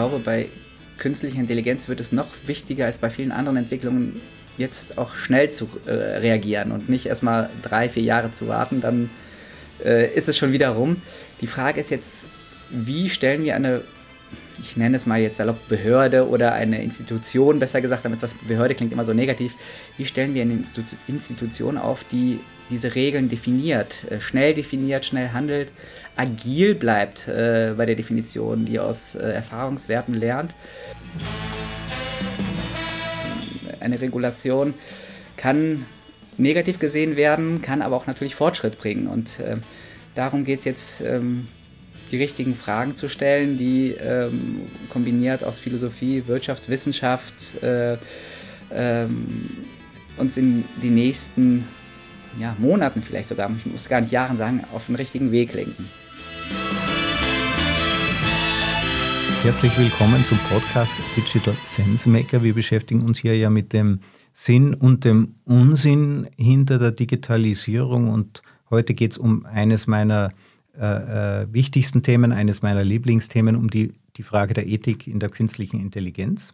glaube, bei künstlicher Intelligenz wird es noch wichtiger als bei vielen anderen Entwicklungen, jetzt auch schnell zu äh, reagieren und nicht erstmal drei, vier Jahre zu warten, dann äh, ist es schon wieder rum. Die Frage ist jetzt, wie stellen wir eine, ich nenne es mal jetzt salopp Behörde oder eine Institution, besser gesagt, damit was Behörde klingt immer so negativ, wie stellen wir eine Institu Institution auf, die diese Regeln definiert, äh, schnell definiert, schnell handelt, agil bleibt äh, bei der Definition, die aus äh, Erfahrungswerten lernt. Eine Regulation kann negativ gesehen werden, kann aber auch natürlich Fortschritt bringen. Und äh, darum geht es jetzt, ähm, die richtigen Fragen zu stellen, die ähm, kombiniert aus Philosophie, Wirtschaft, Wissenschaft äh, ähm, uns in die nächsten ja, Monaten vielleicht sogar, ich muss gar nicht Jahren sagen, auf den richtigen Weg lenken. Herzlich willkommen zum Podcast Digital Sense Maker. Wir beschäftigen uns hier ja mit dem Sinn und dem Unsinn hinter der Digitalisierung und heute geht es um eines meiner äh, äh, wichtigsten Themen, eines meiner Lieblingsthemen, um die, die Frage der Ethik in der künstlichen Intelligenz.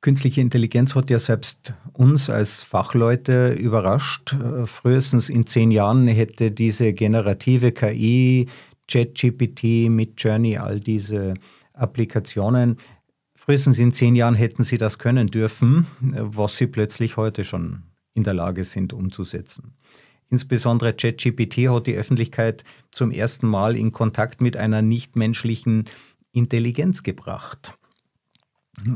Künstliche Intelligenz hat ja selbst uns als Fachleute überrascht. Äh, frühestens in zehn Jahren hätte diese generative KI ChatGPT, Midjourney, all diese Applikationen. Frühestens in zehn Jahren hätten sie das können dürfen, was sie plötzlich heute schon in der Lage sind umzusetzen. Insbesondere ChatGPT hat die Öffentlichkeit zum ersten Mal in Kontakt mit einer nichtmenschlichen Intelligenz gebracht.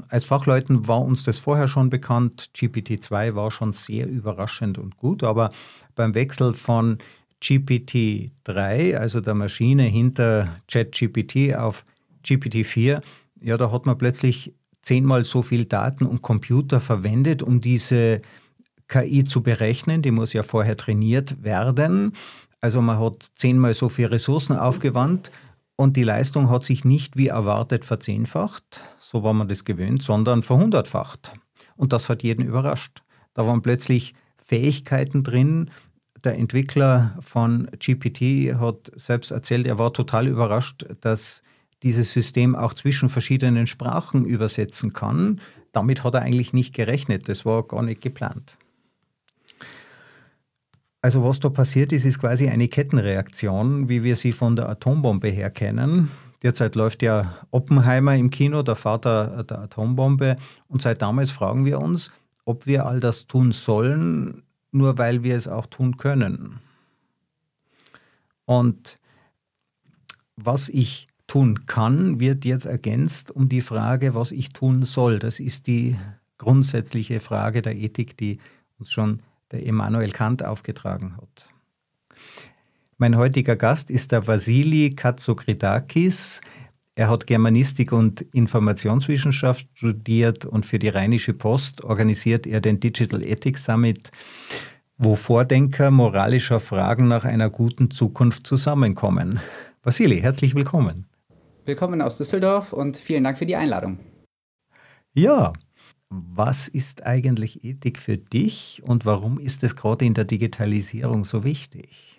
Als Fachleuten war uns das vorher schon bekannt. GPT-2 war schon sehr überraschend und gut, aber beim Wechsel von GPT-3, also der Maschine hinter ChatGPT auf GPT-4, ja, da hat man plötzlich zehnmal so viel Daten und Computer verwendet, um diese KI zu berechnen. Die muss ja vorher trainiert werden. Also man hat zehnmal so viele Ressourcen aufgewandt und die Leistung hat sich nicht wie erwartet verzehnfacht, so war man das gewöhnt, sondern verhundertfacht. Und das hat jeden überrascht. Da waren plötzlich Fähigkeiten drin, der Entwickler von GPT hat selbst erzählt, er war total überrascht, dass dieses System auch zwischen verschiedenen Sprachen übersetzen kann. Damit hat er eigentlich nicht gerechnet. Das war gar nicht geplant. Also was da passiert ist, ist quasi eine Kettenreaktion, wie wir sie von der Atombombe her kennen. Derzeit läuft ja Oppenheimer im Kino, der Vater der Atombombe. Und seit damals fragen wir uns, ob wir all das tun sollen, nur weil wir es auch tun können. Und was ich tun kann, wird jetzt ergänzt um die Frage, was ich tun soll. Das ist die grundsätzliche Frage der Ethik, die uns schon der Immanuel Kant aufgetragen hat. Mein heutiger Gast ist der Vasili Katsokridakis. Er hat Germanistik und Informationswissenschaft studiert und für die Rheinische Post organisiert er den Digital Ethics Summit, wo Vordenker moralischer Fragen nach einer guten Zukunft zusammenkommen. Vasili, herzlich willkommen. Willkommen aus Düsseldorf und vielen Dank für die Einladung. Ja, was ist eigentlich Ethik für dich und warum ist es gerade in der Digitalisierung so wichtig?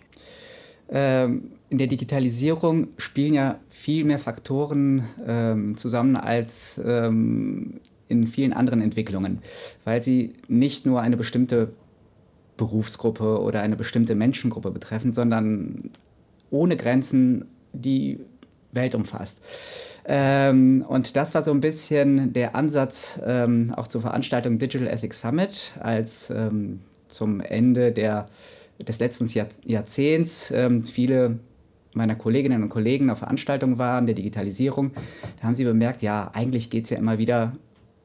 Ähm, in der Digitalisierung spielen ja viel mehr Faktoren ähm, zusammen als ähm, in vielen anderen Entwicklungen, weil sie nicht nur eine bestimmte Berufsgruppe oder eine bestimmte Menschengruppe betreffen, sondern ohne Grenzen die Welt umfasst. Ähm, und das war so ein bisschen der Ansatz ähm, auch zur Veranstaltung Digital Ethics Summit, als ähm, zum Ende der des letzten Jahr Jahrzehnts ähm, viele meiner Kolleginnen und Kollegen auf Veranstaltungen waren, der Digitalisierung, da haben sie bemerkt, ja, eigentlich geht es ja immer wieder,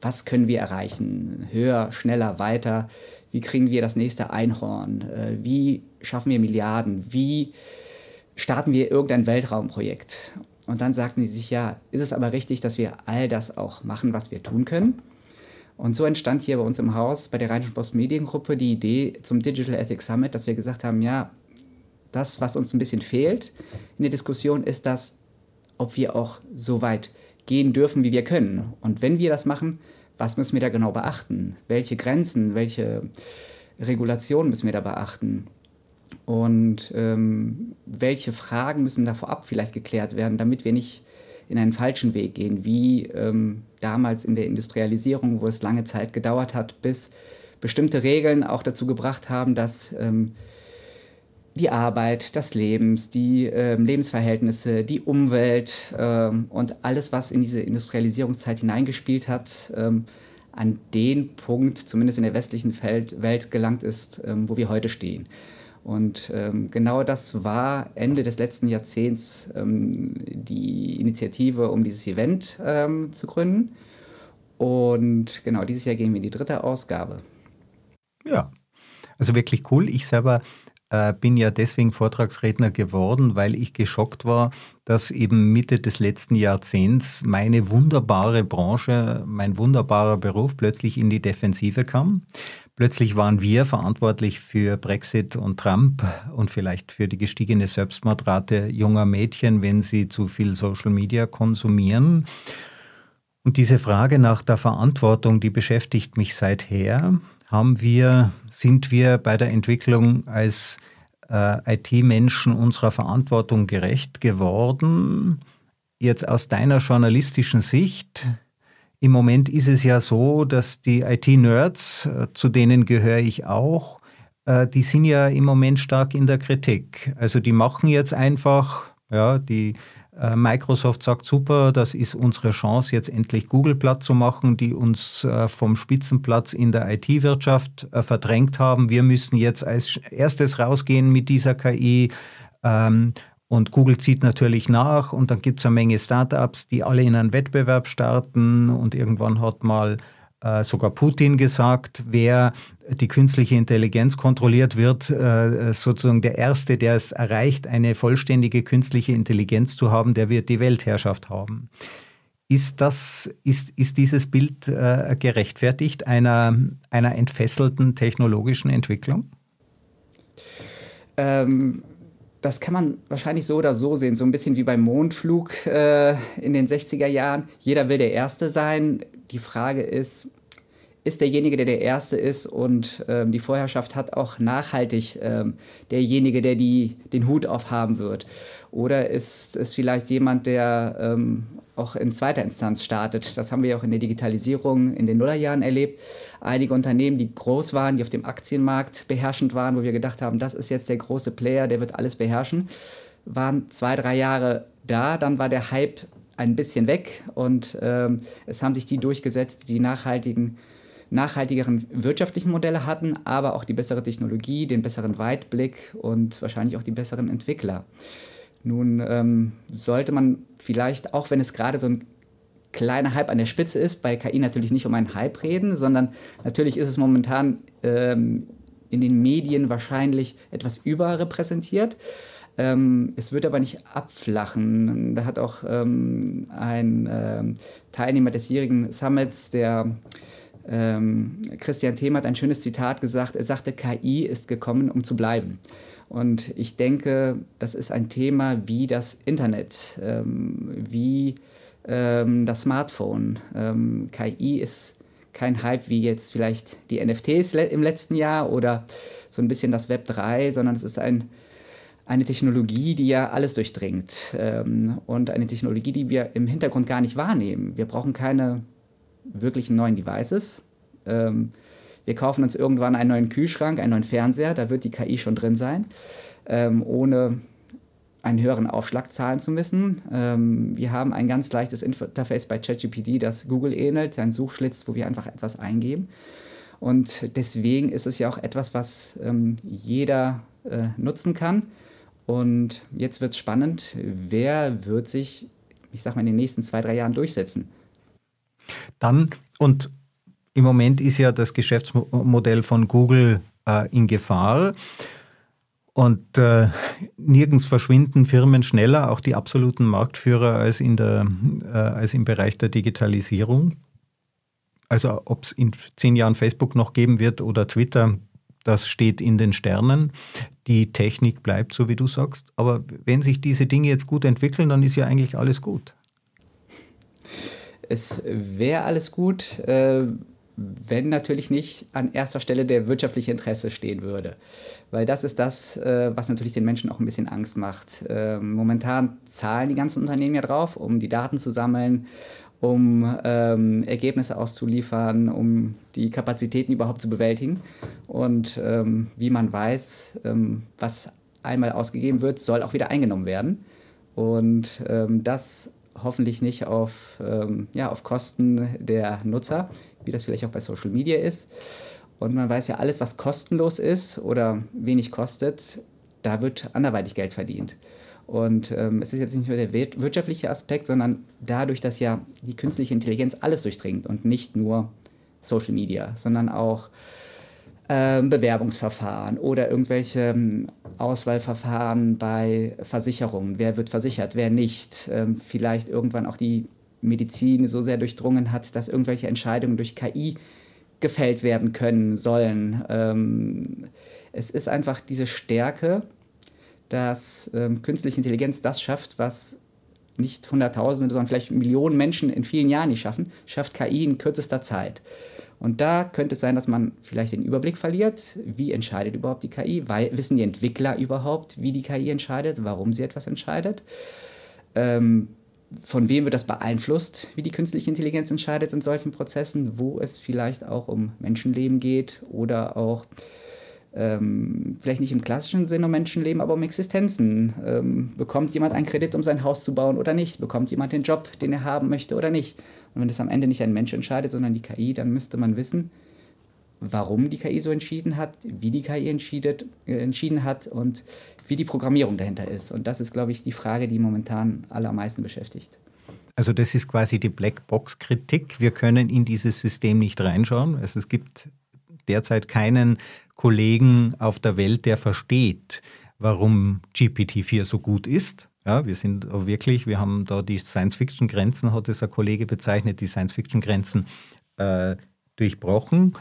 was können wir erreichen? Höher, schneller, weiter. Wie kriegen wir das nächste Einhorn? Äh, wie schaffen wir Milliarden? Wie starten wir irgendein Weltraumprojekt? Und dann sagten sie sich, ja, ist es aber richtig, dass wir all das auch machen, was wir tun können? Und so entstand hier bei uns im Haus, bei der Rheinischen Post Mediengruppe, die Idee zum Digital Ethics Summit, dass wir gesagt haben, ja, das, was uns ein bisschen fehlt in der Diskussion, ist das, ob wir auch so weit gehen dürfen, wie wir können. Und wenn wir das machen, was müssen wir da genau beachten? Welche Grenzen, welche Regulationen müssen wir da beachten? Und ähm, welche Fragen müssen da vorab vielleicht geklärt werden, damit wir nicht in einen falschen Weg gehen, wie ähm, damals in der Industrialisierung, wo es lange Zeit gedauert hat, bis bestimmte Regeln auch dazu gebracht haben, dass ähm, die Arbeit, das Lebens, die äh, Lebensverhältnisse, die Umwelt ähm, und alles, was in diese Industrialisierungszeit hineingespielt hat, ähm, an den Punkt, zumindest in der westlichen Welt, Welt gelangt ist, ähm, wo wir heute stehen. Und ähm, genau das war Ende des letzten Jahrzehnts ähm, die Initiative, um dieses Event ähm, zu gründen. Und genau dieses Jahr gehen wir in die dritte Ausgabe. Ja, also wirklich cool. Ich selber äh, bin ja deswegen Vortragsredner geworden, weil ich geschockt war, dass eben Mitte des letzten Jahrzehnts meine wunderbare Branche, mein wunderbarer Beruf plötzlich in die Defensive kam. Plötzlich waren wir verantwortlich für Brexit und Trump und vielleicht für die gestiegene Selbstmordrate junger Mädchen, wenn sie zu viel Social Media konsumieren. Und diese Frage nach der Verantwortung, die beschäftigt mich seither haben wir, sind wir bei der Entwicklung als äh, IT-Menschen unserer Verantwortung gerecht geworden. Jetzt aus deiner journalistischen Sicht, im Moment ist es ja so, dass die IT-Nerds, äh, zu denen gehöre ich auch, äh, die sind ja im Moment stark in der Kritik. Also die machen jetzt einfach, ja, die äh, Microsoft sagt super, das ist unsere Chance, jetzt endlich Google platt zu machen, die uns vom Spitzenplatz in der IT-Wirtschaft verdrängt haben. Wir müssen jetzt als erstes rausgehen mit dieser KI. Und Google zieht natürlich nach und dann gibt es eine Menge Startups, die alle in einen Wettbewerb starten und irgendwann hat mal äh, sogar Putin gesagt, wer die künstliche Intelligenz kontrolliert wird, äh, sozusagen der Erste, der es erreicht, eine vollständige künstliche Intelligenz zu haben, der wird die Weltherrschaft haben. Ist, das, ist, ist dieses Bild äh, gerechtfertigt einer, einer entfesselten technologischen Entwicklung? Ähm, das kann man wahrscheinlich so oder so sehen, so ein bisschen wie beim Mondflug äh, in den 60er Jahren. Jeder will der Erste sein. Die Frage ist, ist derjenige, der der Erste ist und ähm, die Vorherrschaft hat, auch nachhaltig ähm, derjenige, der die, den Hut aufhaben wird? Oder ist es vielleicht jemand, der ähm, auch in zweiter Instanz startet? Das haben wir auch in der Digitalisierung in den Nullerjahren erlebt. Einige Unternehmen, die groß waren, die auf dem Aktienmarkt beherrschend waren, wo wir gedacht haben, das ist jetzt der große Player, der wird alles beherrschen, waren zwei, drei Jahre da, dann war der Hype ein bisschen weg und ähm, es haben sich die durchgesetzt, die nachhaltigen nachhaltigeren wirtschaftlichen Modelle hatten, aber auch die bessere Technologie, den besseren Weitblick und wahrscheinlich auch die besseren Entwickler. Nun ähm, sollte man vielleicht, auch wenn es gerade so ein kleiner Hype an der Spitze ist, bei KI natürlich nicht um einen Hype reden, sondern natürlich ist es momentan ähm, in den Medien wahrscheinlich etwas überrepräsentiert. Ähm, es wird aber nicht abflachen. Da hat auch ähm, ein ähm, Teilnehmer des jährigen Summits, der ähm, Christian Thiem hat ein schönes Zitat gesagt. Er sagte, KI ist gekommen, um zu bleiben. Und ich denke, das ist ein Thema wie das Internet, ähm, wie ähm, das Smartphone. Ähm, KI ist kein Hype wie jetzt vielleicht die NFTs le im letzten Jahr oder so ein bisschen das Web 3, sondern es ist ein, eine Technologie, die ja alles durchdringt ähm, und eine Technologie, die wir im Hintergrund gar nicht wahrnehmen. Wir brauchen keine wirklichen neuen Devices. Ähm, wir kaufen uns irgendwann einen neuen Kühlschrank, einen neuen Fernseher, da wird die KI schon drin sein, ähm, ohne einen höheren Aufschlag zahlen zu müssen. Ähm, wir haben ein ganz leichtes Interface bei ChatGPT, das Google ähnelt, ein Suchschlitz, wo wir einfach etwas eingeben. Und deswegen ist es ja auch etwas, was ähm, jeder äh, nutzen kann. Und jetzt wird es spannend, wer wird sich, ich sag mal, in den nächsten zwei, drei Jahren durchsetzen? Dann, und im Moment ist ja das Geschäftsmodell von Google äh, in Gefahr. Und äh, nirgends verschwinden Firmen schneller, auch die absoluten Marktführer, als, in der, äh, als im Bereich der Digitalisierung. Also ob es in zehn Jahren Facebook noch geben wird oder Twitter, das steht in den Sternen. Die Technik bleibt, so wie du sagst. Aber wenn sich diese Dinge jetzt gut entwickeln, dann ist ja eigentlich alles gut es wäre alles gut, äh, wenn natürlich nicht an erster Stelle der wirtschaftliche Interesse stehen würde. Weil das ist das, äh, was natürlich den Menschen auch ein bisschen Angst macht. Ähm, momentan zahlen die ganzen Unternehmen ja drauf, um die Daten zu sammeln, um ähm, Ergebnisse auszuliefern, um die Kapazitäten überhaupt zu bewältigen. Und ähm, wie man weiß, ähm, was einmal ausgegeben wird, soll auch wieder eingenommen werden. Und ähm, das hoffentlich nicht auf, ähm, ja, auf Kosten der Nutzer, wie das vielleicht auch bei Social Media ist. Und man weiß ja, alles, was kostenlos ist oder wenig kostet, da wird anderweitig Geld verdient. Und ähm, es ist jetzt nicht nur der wirtschaftliche Aspekt, sondern dadurch, dass ja die künstliche Intelligenz alles durchdringt und nicht nur Social Media, sondern auch ähm, Bewerbungsverfahren oder irgendwelche ähm, Auswahlverfahren bei Versicherungen. Wer wird versichert, wer nicht. Ähm, vielleicht irgendwann auch die Medizin so sehr durchdrungen hat, dass irgendwelche Entscheidungen durch KI gefällt werden können sollen. es ist einfach diese Stärke, dass künstliche Intelligenz das schafft, was nicht Hunderttausende, sondern vielleicht Millionen Menschen in vielen Jahren nicht schaffen, schafft KI in kürzester Zeit. Und da könnte es sein, dass man vielleicht den Überblick verliert. Wie entscheidet überhaupt die KI? Weil, wissen die Entwickler überhaupt, wie die KI entscheidet, warum sie etwas entscheidet? Ähm, von wem wird das beeinflusst, wie die künstliche Intelligenz entscheidet in solchen Prozessen, wo es vielleicht auch um Menschenleben geht oder auch ähm, vielleicht nicht im klassischen Sinne um Menschenleben, aber um Existenzen. Ähm, bekommt jemand einen Kredit, um sein Haus zu bauen oder nicht? Bekommt jemand den Job, den er haben möchte oder nicht? Und wenn das am Ende nicht ein Mensch entscheidet, sondern die KI, dann müsste man wissen, warum die KI so entschieden hat, wie die KI entschiedet, äh, entschieden hat und wie die Programmierung dahinter ist. Und das ist, glaube ich, die Frage, die momentan allermeisten beschäftigt. Also das ist quasi die Blackbox-Kritik. Wir können in dieses System nicht reinschauen. Also es gibt derzeit keinen Kollegen auf der Welt, der versteht, warum GPT-4 so gut ist. Ja, wir sind wirklich, wir haben da die Science-Fiction-Grenzen, hat es ein Kollege bezeichnet, die Science-Fiction-Grenzen äh, durchbrochen.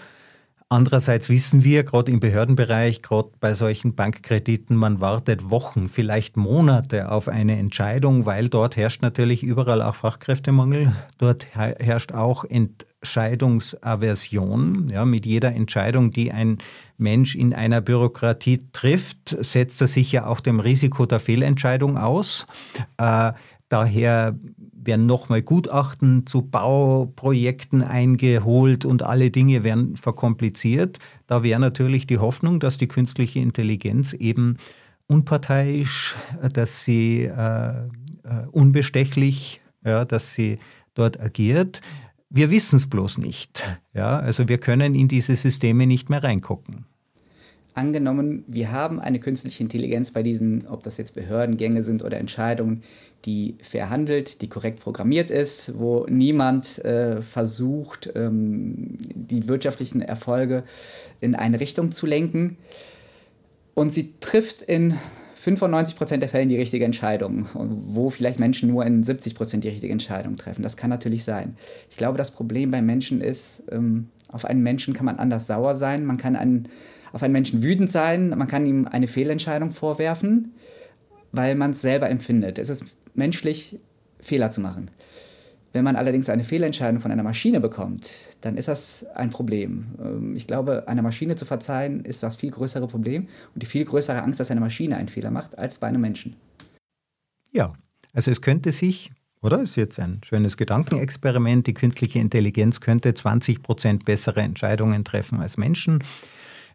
Andererseits wissen wir, gerade im Behördenbereich, gerade bei solchen Bankkrediten, man wartet Wochen, vielleicht Monate auf eine Entscheidung, weil dort herrscht natürlich überall auch Fachkräftemangel. Dort herrscht auch Ent Entscheidungsaversion. Ja, mit jeder Entscheidung, die ein Mensch in einer Bürokratie trifft, setzt er sich ja auch dem Risiko der Fehlentscheidung aus. Äh, daher werden nochmal Gutachten zu Bauprojekten eingeholt und alle Dinge werden verkompliziert. Da wäre natürlich die Hoffnung, dass die künstliche Intelligenz eben unparteiisch, dass sie äh, äh unbestechlich, ja, dass sie dort agiert. Wir wissen es bloß nicht. Ja, also wir können in diese Systeme nicht mehr reingucken. Angenommen, wir haben eine künstliche Intelligenz bei diesen, ob das jetzt Behördengänge sind oder Entscheidungen, die verhandelt, die korrekt programmiert ist, wo niemand äh, versucht, ähm, die wirtschaftlichen Erfolge in eine Richtung zu lenken. Und sie trifft in 95 Prozent der Fällen die richtige Entscheidung, wo vielleicht Menschen nur in 70 Prozent die richtige Entscheidung treffen. Das kann natürlich sein. Ich glaube, das Problem bei Menschen ist, ähm, auf einen Menschen kann man anders sauer sein, man kann einen, auf einen Menschen wütend sein, man kann ihm eine Fehlentscheidung vorwerfen, weil man es selber empfindet. Es ist menschlich, Fehler zu machen. Wenn man allerdings eine Fehlentscheidung von einer Maschine bekommt, dann ist das ein Problem. Ähm, ich glaube, einer Maschine zu verzeihen, ist das viel größere Problem und die viel größere Angst, dass eine Maschine einen Fehler macht, als bei einem Menschen. Ja, also es könnte sich, oder? Ist jetzt ein schönes Gedankenexperiment. Die künstliche Intelligenz könnte 20 Prozent bessere Entscheidungen treffen als Menschen.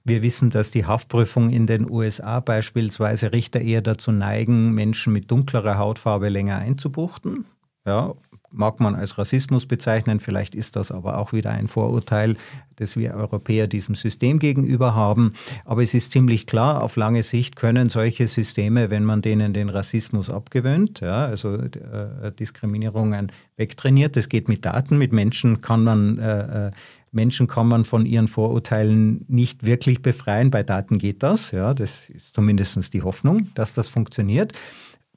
Wir wissen, dass die Haftprüfung in den USA beispielsweise Richter eher dazu neigen, Menschen mit dunklerer Hautfarbe länger einzubuchten. Ja, mag man als Rassismus bezeichnen, vielleicht ist das aber auch wieder ein Vorurteil, das wir Europäer diesem System gegenüber haben. Aber es ist ziemlich klar, auf lange Sicht können solche Systeme, wenn man denen den Rassismus abgewöhnt, ja, also äh, Diskriminierungen wegtrainiert, das geht mit Daten, mit Menschen kann man äh, äh, Menschen kann man von ihren Vorurteilen nicht wirklich befreien. Bei Daten geht das, ja, das ist zumindest die Hoffnung, dass das funktioniert.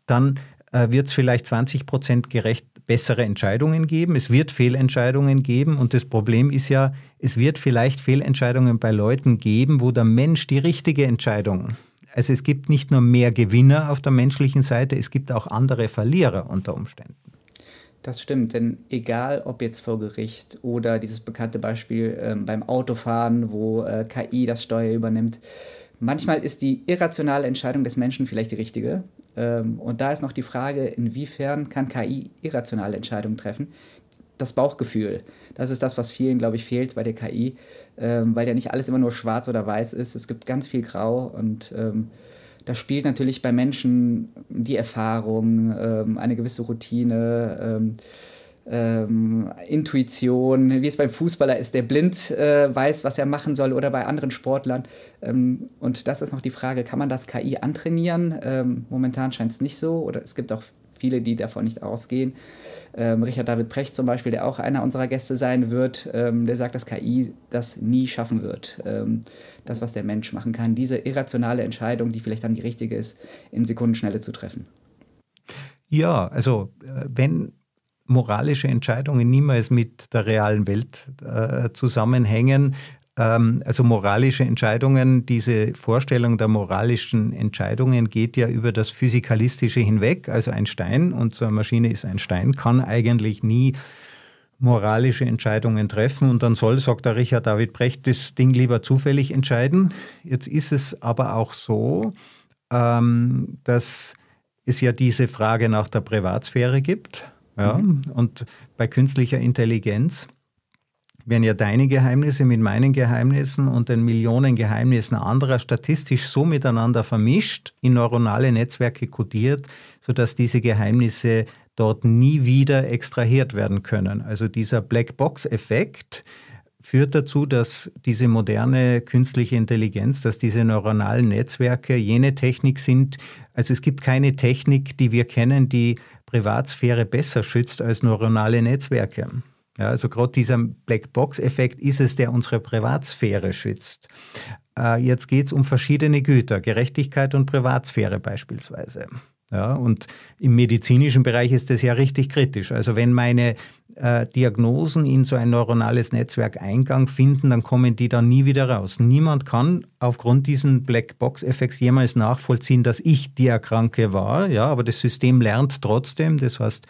Dann äh, wird es vielleicht 20 Prozent gerecht bessere Entscheidungen geben, es wird Fehlentscheidungen geben und das Problem ist ja, es wird vielleicht Fehlentscheidungen bei Leuten geben, wo der Mensch die richtige Entscheidung, also es gibt nicht nur mehr Gewinner auf der menschlichen Seite, es gibt auch andere Verlierer unter Umständen. Das stimmt, denn egal ob jetzt vor Gericht oder dieses bekannte Beispiel ähm, beim Autofahren, wo äh, KI das Steuer übernimmt, manchmal ist die irrationale Entscheidung des Menschen vielleicht die richtige. Ähm, und da ist noch die Frage, inwiefern kann KI irrationale Entscheidungen treffen? Das Bauchgefühl, das ist das, was vielen, glaube ich, fehlt bei der KI, ähm, weil ja nicht alles immer nur schwarz oder weiß ist. Es gibt ganz viel Grau und ähm, da spielt natürlich bei Menschen die Erfahrung, ähm, eine gewisse Routine, ähm, ähm, Intuition, wie es beim Fußballer ist, der blind äh, weiß, was er machen soll, oder bei anderen Sportlern. Ähm, und das ist noch die Frage, kann man das KI antrainieren? Ähm, momentan scheint es nicht so, oder es gibt auch viele, die davon nicht ausgehen. Ähm, Richard David Precht zum Beispiel, der auch einer unserer Gäste sein wird, ähm, der sagt, dass KI das nie schaffen wird. Ähm, das, was der Mensch machen kann, diese irrationale Entscheidung, die vielleicht dann die richtige ist, in Sekundenschnelle zu treffen. Ja, also äh, wenn moralische Entscheidungen niemals mit der realen Welt äh, zusammenhängen, also moralische Entscheidungen, diese Vorstellung der moralischen Entscheidungen geht ja über das Physikalistische hinweg. Also ein Stein, und so eine Maschine ist ein Stein, kann eigentlich nie moralische Entscheidungen treffen. Und dann soll, sagt der Richard David Brecht, das Ding lieber zufällig entscheiden. Jetzt ist es aber auch so, ähm, dass es ja diese Frage nach der Privatsphäre gibt. Ja, mhm. Und bei künstlicher Intelligenz werden ja deine Geheimnisse mit meinen Geheimnissen und den Millionen Geheimnissen anderer statistisch so miteinander vermischt, in neuronale Netzwerke kodiert, sodass diese Geheimnisse dort nie wieder extrahiert werden können. Also dieser Blackbox-Effekt führt dazu, dass diese moderne künstliche Intelligenz, dass diese neuronalen Netzwerke jene Technik sind, also es gibt keine Technik, die wir kennen, die Privatsphäre besser schützt als neuronale Netzwerke. Ja, also gerade dieser Blackbox-Effekt ist es, der unsere Privatsphäre schützt. Äh, jetzt geht es um verschiedene Güter, Gerechtigkeit und Privatsphäre beispielsweise. Ja, und im medizinischen Bereich ist das ja richtig kritisch. Also wenn meine äh, Diagnosen in so ein neuronales Netzwerk Eingang finden, dann kommen die dann nie wieder raus. Niemand kann aufgrund diesen Blackbox-Effekts jemals nachvollziehen, dass ich die Erkranke war. Ja, aber das System lernt trotzdem. Das heißt,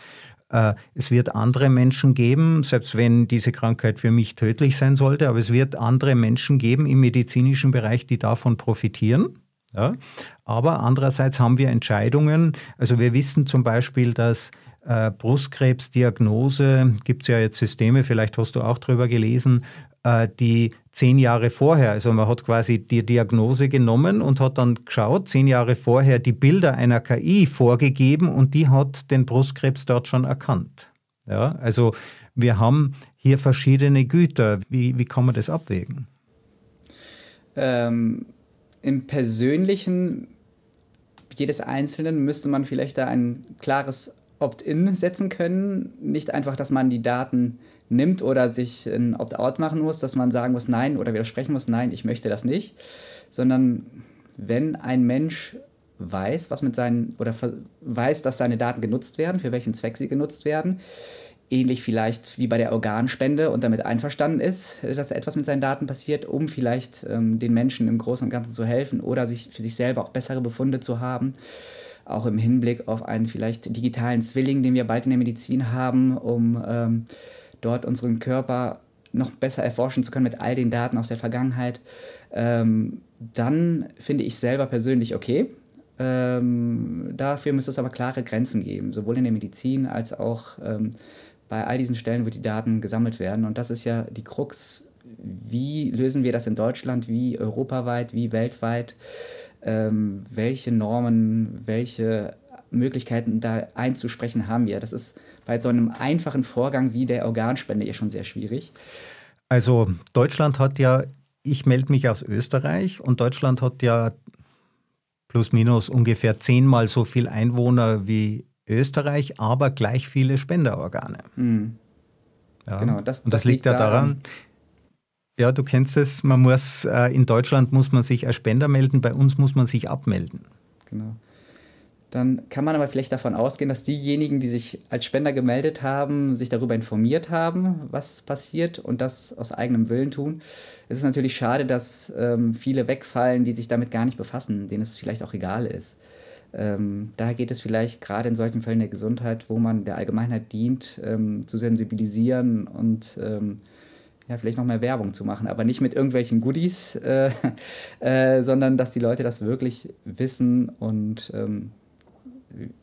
es wird andere Menschen geben, selbst wenn diese Krankheit für mich tödlich sein sollte, aber es wird andere Menschen geben im medizinischen Bereich, die davon profitieren. Ja? Aber andererseits haben wir Entscheidungen. Also wir wissen zum Beispiel, dass äh, Brustkrebsdiagnose, gibt es ja jetzt Systeme, vielleicht hast du auch drüber gelesen, äh, die zehn Jahre vorher, also man hat quasi die Diagnose genommen und hat dann geschaut, zehn Jahre vorher die Bilder einer KI vorgegeben und die hat den Brustkrebs dort schon erkannt. Ja, also wir haben hier verschiedene Güter. Wie, wie kann man das abwägen? Ähm, Im Persönlichen jedes Einzelnen müsste man vielleicht da ein klares Opt-in setzen können. Nicht einfach, dass man die Daten nimmt oder sich ein Opt-out machen muss, dass man sagen muss, nein oder widersprechen muss, nein, ich möchte das nicht, sondern wenn ein Mensch weiß, was mit seinen oder weiß, dass seine Daten genutzt werden, für welchen Zweck sie genutzt werden, ähnlich vielleicht wie bei der Organspende und damit einverstanden ist, dass etwas mit seinen Daten passiert, um vielleicht ähm, den Menschen im Großen und Ganzen zu helfen oder sich für sich selber auch bessere Befunde zu haben, auch im Hinblick auf einen vielleicht digitalen Zwilling, den wir bald in der Medizin haben, um ähm, dort unseren Körper noch besser erforschen zu können mit all den Daten aus der Vergangenheit, ähm, dann finde ich selber persönlich okay. Ähm, dafür müsste es aber klare Grenzen geben, sowohl in der Medizin als auch ähm, bei all diesen Stellen, wo die Daten gesammelt werden. Und das ist ja die Krux. Wie lösen wir das in Deutschland, wie europaweit, wie weltweit? Ähm, welche Normen, welche Möglichkeiten da einzusprechen haben wir? Das ist bei so einem einfachen Vorgang wie der Organspende ja schon sehr schwierig. Also Deutschland hat ja, ich melde mich aus Österreich und Deutschland hat ja plus minus ungefähr zehnmal so viel Einwohner wie Österreich, aber gleich viele Spenderorgane. Mhm. Ja. Genau, das, und das, das liegt ja daran, ja, du kennst es, man muss, äh, in Deutschland muss man sich als Spender melden, bei uns muss man sich abmelden. Genau dann kann man aber vielleicht davon ausgehen, dass diejenigen, die sich als Spender gemeldet haben, sich darüber informiert haben, was passiert und das aus eigenem Willen tun. Es ist natürlich schade, dass ähm, viele wegfallen, die sich damit gar nicht befassen, denen es vielleicht auch egal ist. ähm, daher geht es vielleicht gerade in solchen Fällen der Gesundheit, wo man der Allgemeinheit dient, ähm, zu sensibilisieren und ähm, ja, vielleicht noch mehr Werbung zu machen, aber nicht mit irgendwelchen Goodies, äh, äh, sondern dass die Leute das wirklich wissen und ähm,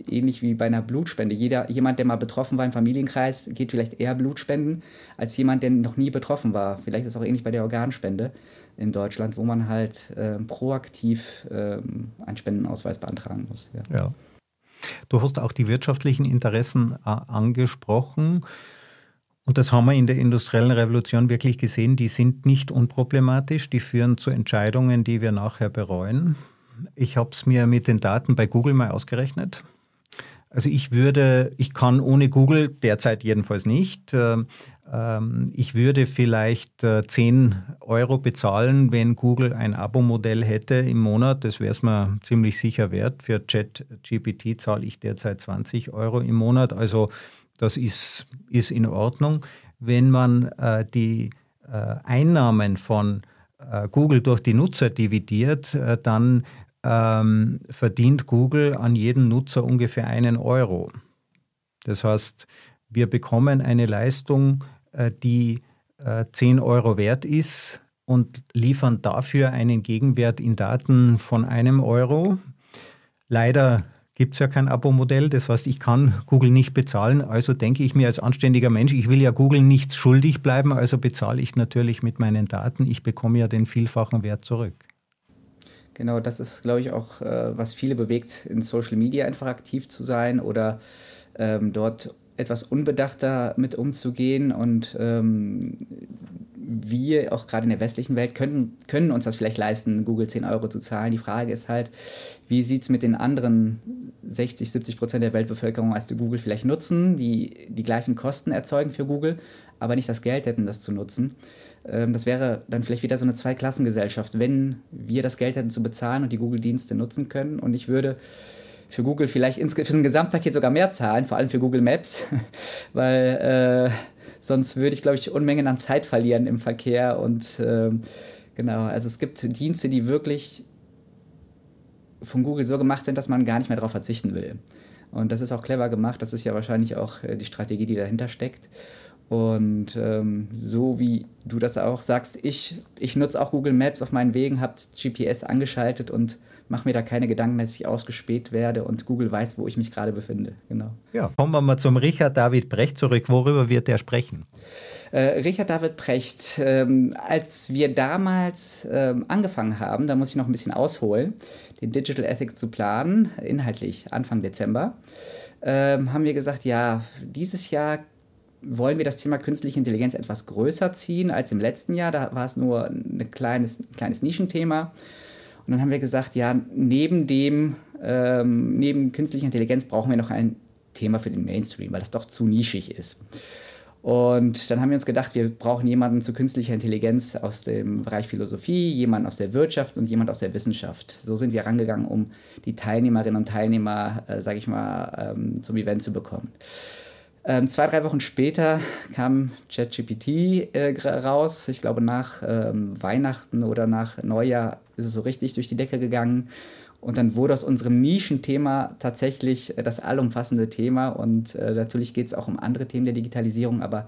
ähnlich wie bei einer Blutspende. Jeder, jemand, der mal betroffen war im Familienkreis, geht vielleicht eher Blutspenden als jemand, der noch nie betroffen war. Vielleicht ist es auch ähnlich bei der Organspende in Deutschland, wo man halt äh, proaktiv äh, einen Spendenausweis beantragen muss. Ja. ja. Du hast auch die wirtschaftlichen Interessen äh, angesprochen. Und das haben wir in der industriellen Revolution wirklich gesehen. Die sind nicht unproblematisch. Die führen zu Entscheidungen, die wir nachher bereuen. Ich habe es mir mit den Daten bei Google mal ausgerechnet. Also ich würde, ich kann ohne Google derzeit jedenfalls nicht. Äh, ähm, ich würde vielleicht 10 äh, Euro bezahlen, wenn Google ein Abo-Modell hätte im Monat. Das wäre es mir ziemlich sicher wert. Für ChatGPT zahle ich derzeit 20 Euro im Monat. Also das ist, ist in Ordnung. Wenn man äh, die Einnahmen von Google durch die Nutzer dividiert, dann ähm, verdient Google an jeden Nutzer ungefähr einen Euro. Das heißt, wir bekommen eine Leistung, äh, die äh, 10 Euro wert ist und liefern dafür einen Gegenwert in Daten von einem Euro. Leider gibt es ja kein Abo-Modell, das heißt, ich kann Google nicht bezahlen. Also denke ich mir als anständiger Mensch, ich will ja Google nichts schuldig bleiben, also bezahle ich natürlich mit meinen Daten. Ich bekomme ja den vielfachen Wert zurück. Genau, das ist, glaube ich, auch, äh, was viele bewegt, in Social Media einfach aktiv zu sein oder ähm, dort etwas unbedachter mit umzugehen. Und ähm, wir, auch gerade in der westlichen Welt, können, können uns das vielleicht leisten, Google 10 Euro zu zahlen. Die Frage ist halt, wie sieht es mit den anderen 60, 70 Prozent der Weltbevölkerung, als Google vielleicht nutzen, die die gleichen Kosten erzeugen für Google, aber nicht das Geld hätten, das zu nutzen. Ähm, das wäre dann vielleicht wieder so eine Zweiklassengesellschaft, wenn wir das Geld hätten zu bezahlen und die Google-Dienste nutzen können. Und ich würde für Google vielleicht für ein Gesamtpaket sogar mehr zahlen, vor allem für Google Maps, weil äh, sonst würde ich, glaube ich, Unmengen an Zeit verlieren im Verkehr. Und äh, genau, also es gibt Dienste, die wirklich von Google so gemacht sind, dass man gar nicht mehr darauf verzichten will. Und das ist auch clever gemacht. Das ist ja wahrscheinlich auch äh, die Strategie, die dahinter steckt. Und ähm, so wie du das auch sagst, ich, ich nutze auch Google Maps auf meinen Wegen, habe GPS angeschaltet und mache mir da keine Gedanken, dass ich ausgespäht werde und Google weiß, wo ich mich gerade befinde. Genau. Ja, kommen wir mal zum Richard David Brecht zurück. Worüber wird er sprechen? Äh, Richard David Brecht, ähm, als wir damals ähm, angefangen haben, da muss ich noch ein bisschen ausholen, den Digital Ethics zu planen, inhaltlich Anfang Dezember, ähm, haben wir gesagt, ja, dieses Jahr wollen wir das Thema künstliche Intelligenz etwas größer ziehen als im letzten Jahr. Da war es nur ein kleines, ein kleines Nischenthema. Und dann haben wir gesagt, ja, neben dem, ähm, neben künstlicher Intelligenz brauchen wir noch ein Thema für den Mainstream, weil das doch zu nischig ist. Und dann haben wir uns gedacht, wir brauchen jemanden zu künstlicher Intelligenz aus dem Bereich Philosophie, jemanden aus der Wirtschaft und jemanden aus der Wissenschaft. So sind wir rangegangen, um die Teilnehmerinnen und Teilnehmer, äh, sage ich mal, ähm, zum Event zu bekommen. Ähm, zwei, drei Wochen später kam ChatGPT äh, raus. Ich glaube, nach ähm, Weihnachten oder nach Neujahr ist es so richtig durch die Decke gegangen. Und dann wurde aus unserem Nischenthema tatsächlich äh, das allumfassende Thema. Und äh, natürlich geht es auch um andere Themen der Digitalisierung, aber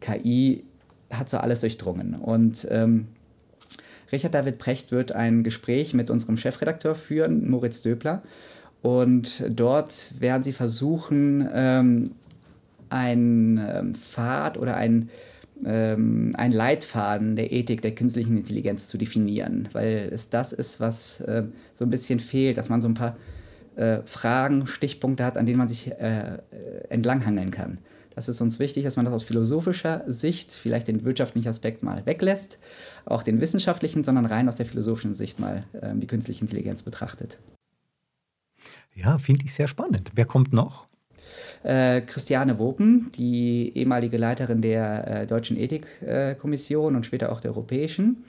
KI hat so alles durchdrungen. Und ähm, Richard David Precht wird ein Gespräch mit unserem Chefredakteur führen, Moritz Döbler. Und dort werden sie versuchen, ähm, ein ähm, Pfad oder ein, ähm, ein Leitfaden der Ethik der künstlichen Intelligenz zu definieren, weil es das ist, was äh, so ein bisschen fehlt, dass man so ein paar äh, Fragen, Stichpunkte hat, an denen man sich äh, entlanghangeln kann. Das ist uns wichtig, dass man das aus philosophischer Sicht, vielleicht den wirtschaftlichen Aspekt mal weglässt, auch den wissenschaftlichen, sondern rein aus der philosophischen Sicht mal ähm, die künstliche Intelligenz betrachtet. Ja, finde ich sehr spannend. Wer kommt noch? Äh, Christiane Wopen, die ehemalige Leiterin der äh, Deutschen Ethikkommission und später auch der Europäischen.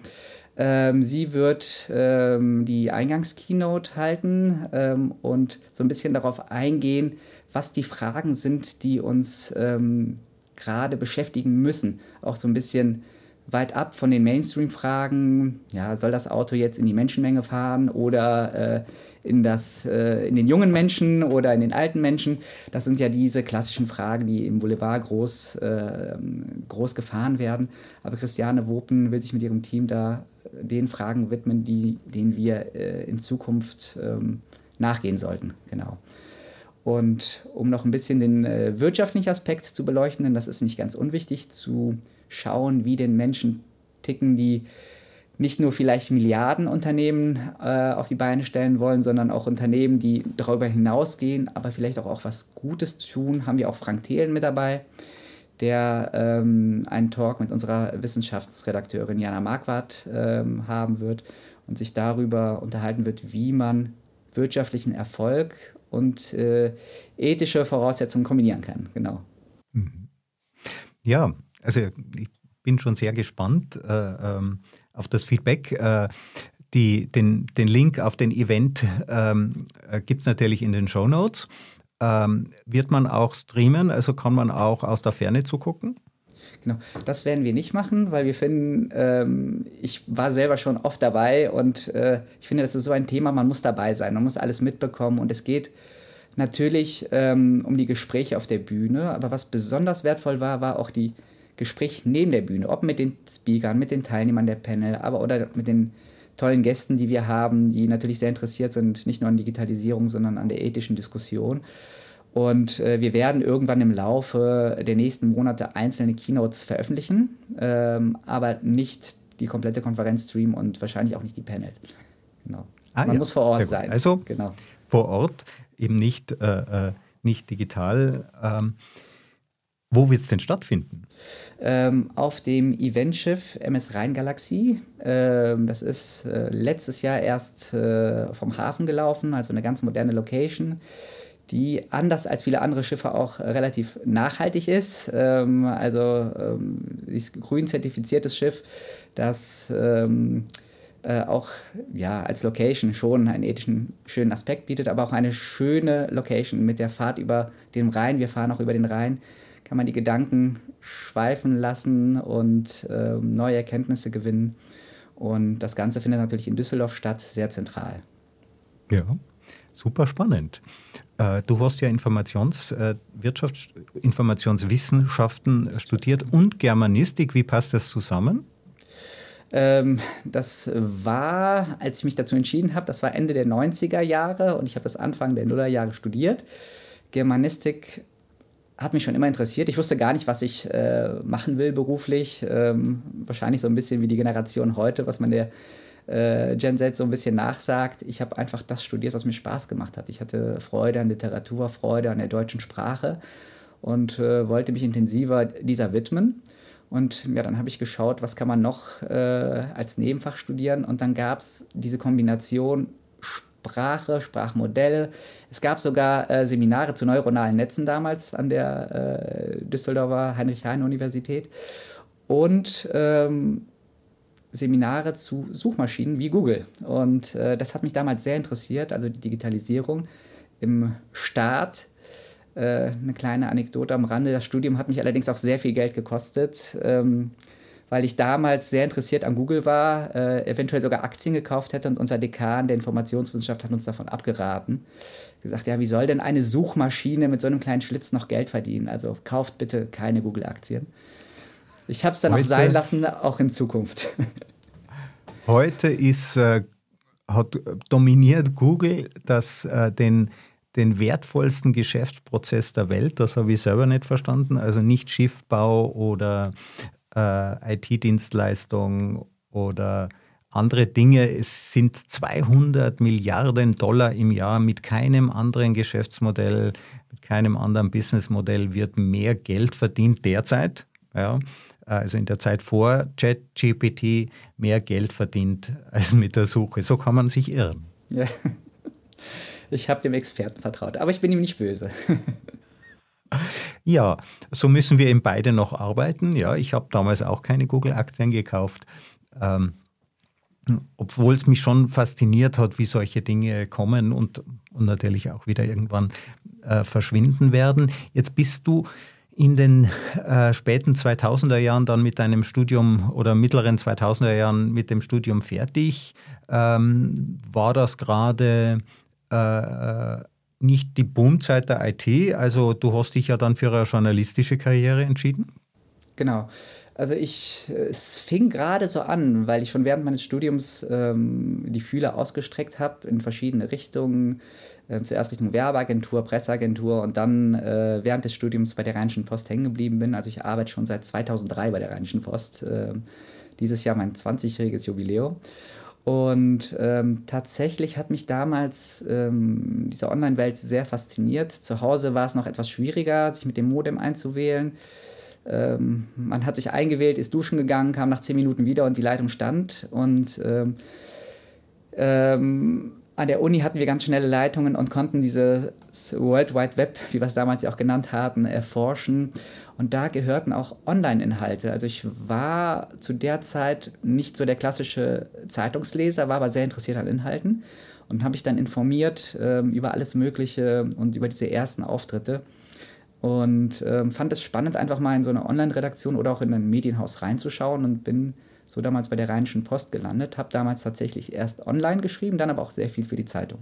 Ähm, sie wird ähm, die Eingangskeynote halten ähm, und so ein bisschen darauf eingehen, was die Fragen sind, die uns ähm, gerade beschäftigen müssen. Auch so ein bisschen weit ab von den Mainstream-Fragen, ja, soll das Auto jetzt in die Menschenmenge fahren oder äh, in, das, äh, in den jungen Menschen oder in den alten Menschen? Das sind ja diese klassischen Fragen, die im Boulevard groß, äh, groß gefahren werden. Aber Christiane Wopen will sich mit ihrem Team da den Fragen widmen, die, denen wir äh, in Zukunft ähm, nachgehen sollten. Genau. Und um noch ein bisschen den äh, wirtschaftlichen Aspekt zu beleuchten, denn das ist nicht ganz unwichtig, zu schauen, wie den Menschen ticken, die nicht nur vielleicht Milliardenunternehmen äh, auf die Beine stellen wollen, sondern auch Unternehmen, die darüber hinausgehen, aber vielleicht auch, auch was Gutes tun, haben wir auch Frank Thelen mit dabei, der ähm, einen Talk mit unserer Wissenschaftsredakteurin Jana Marquardt ähm, haben wird und sich darüber unterhalten wird, wie man wirtschaftlichen Erfolg und äh, ethische Voraussetzungen kombinieren kann. Genau. Mhm. Ja, also ich bin schon sehr gespannt äh, ähm, auf das Feedback. Äh, die, den, den Link auf den Event ähm, äh, gibt es natürlich in den Show Notes. Ähm, wird man auch streamen, also kann man auch aus der Ferne zugucken? Genau, das werden wir nicht machen, weil wir finden, ähm, ich war selber schon oft dabei und äh, ich finde, das ist so ein Thema, man muss dabei sein, man muss alles mitbekommen und es geht natürlich ähm, um die Gespräche auf der Bühne, aber was besonders wertvoll war, war auch die Gespräch neben der Bühne, ob mit den Speakern, mit den Teilnehmern der Panel, aber oder mit den tollen Gästen, die wir haben, die natürlich sehr interessiert sind, nicht nur an Digitalisierung, sondern an der ethischen Diskussion. Und äh, wir werden irgendwann im Laufe der nächsten Monate einzelne Keynotes veröffentlichen, ähm, aber nicht die komplette Konferenz streamen und wahrscheinlich auch nicht die Panel. Genau. Ah, Man ja. muss vor Ort sein. Also genau. vor Ort, eben nicht, äh, äh nicht digital. Ähm, wo wird es denn stattfinden? Ähm, auf dem Eventschiff MS Rheingalaxie. Ähm, das ist äh, letztes Jahr erst äh, vom Hafen gelaufen, also eine ganz moderne Location, die anders als viele andere Schiffe auch relativ nachhaltig ist. Ähm, also ähm, ist grün zertifiziertes Schiff, das ähm, äh, auch ja, als Location schon einen ethischen schönen Aspekt bietet, aber auch eine schöne Location mit der Fahrt über den Rhein. Wir fahren auch über den Rhein kann man die Gedanken schweifen lassen und äh, neue Erkenntnisse gewinnen. Und das Ganze findet natürlich in Düsseldorf statt, sehr zentral. Ja, super spannend. Äh, du hast ja Informationswirtschaft, äh, Informationswissenschaften studiert und Germanistik. Wie passt das zusammen? Ähm, das war, als ich mich dazu entschieden habe, das war Ende der 90er Jahre und ich habe das Anfang der Nullerjahre studiert. Germanistik hat mich schon immer interessiert. Ich wusste gar nicht, was ich äh, machen will beruflich. Ähm, wahrscheinlich so ein bisschen wie die Generation heute, was man der äh, Gen Z so ein bisschen nachsagt. Ich habe einfach das studiert, was mir Spaß gemacht hat. Ich hatte Freude an Literatur, Freude an der deutschen Sprache und äh, wollte mich intensiver dieser widmen. Und ja, dann habe ich geschaut, was kann man noch äh, als Nebenfach studieren. Und dann gab es diese Kombination Sprache, Sprachmodelle. Es gab sogar äh, Seminare zu neuronalen Netzen damals an der äh, Düsseldorfer Heinrich-Heine-Universität und ähm, Seminare zu Suchmaschinen wie Google. Und äh, das hat mich damals sehr interessiert, also die Digitalisierung im Staat. Äh, eine kleine Anekdote am Rande. Das Studium hat mich allerdings auch sehr viel Geld gekostet. Ähm, weil ich damals sehr interessiert an Google war, äh, eventuell sogar Aktien gekauft hätte und unser Dekan der Informationswissenschaft hat uns davon abgeraten. Gesagt, ja, wie soll denn eine Suchmaschine mit so einem kleinen Schlitz noch Geld verdienen? Also kauft bitte keine Google-Aktien. Ich habe es dann heute, auch sein lassen, auch in Zukunft. Heute ist, äh, hat dominiert Google das, äh, den, den wertvollsten Geschäftsprozess der Welt. Das habe ich selber nicht verstanden. Also nicht Schiffbau oder äh, IT-Dienstleistung oder andere Dinge. Es sind 200 Milliarden Dollar im Jahr. Mit keinem anderen Geschäftsmodell, mit keinem anderen Businessmodell wird mehr Geld verdient derzeit. Ja, also in der Zeit vor ChatGPT mehr Geld verdient als mit der Suche. So kann man sich irren. Ja. Ich habe dem Experten vertraut, aber ich bin ihm nicht böse. Ja, so müssen wir eben beide noch arbeiten. Ja, ich habe damals auch keine Google-Aktien gekauft. Ähm, obwohl es mich schon fasziniert hat, wie solche Dinge kommen und, und natürlich auch wieder irgendwann äh, verschwinden werden. Jetzt bist du in den äh, späten 2000er Jahren dann mit deinem Studium oder mittleren 2000er Jahren mit dem Studium fertig. Ähm, war das gerade äh, äh nicht die Boomzeit der IT? Also du hast dich ja dann für eine journalistische Karriere entschieden? Genau. Also ich, es fing gerade so an, weil ich schon während meines Studiums ähm, die Fühler ausgestreckt habe in verschiedene Richtungen. Äh, zuerst Richtung Werbeagentur, Presseagentur und dann äh, während des Studiums bei der Rheinischen Post hängen geblieben bin. Also ich arbeite schon seit 2003 bei der Rheinischen Post. Äh, dieses Jahr mein 20-jähriges Jubiläum. Und ähm, tatsächlich hat mich damals ähm, diese Online-Welt sehr fasziniert. Zu Hause war es noch etwas schwieriger, sich mit dem Modem einzuwählen. Ähm, man hat sich eingewählt, ist duschen gegangen, kam nach zehn Minuten wieder und die Leitung stand. Und ähm, ähm, an der Uni hatten wir ganz schnelle Leitungen und konnten dieses World Wide Web, wie wir es damals ja auch genannt hatten, erforschen. Und da gehörten auch Online-Inhalte. Also ich war zu der Zeit nicht so der klassische Zeitungsleser, war aber sehr interessiert an Inhalten und habe mich dann informiert äh, über alles Mögliche und über diese ersten Auftritte und äh, fand es spannend, einfach mal in so eine Online-Redaktion oder auch in ein Medienhaus reinzuschauen und bin so damals bei der Rheinischen Post gelandet, habe damals tatsächlich erst online geschrieben, dann aber auch sehr viel für die Zeitung.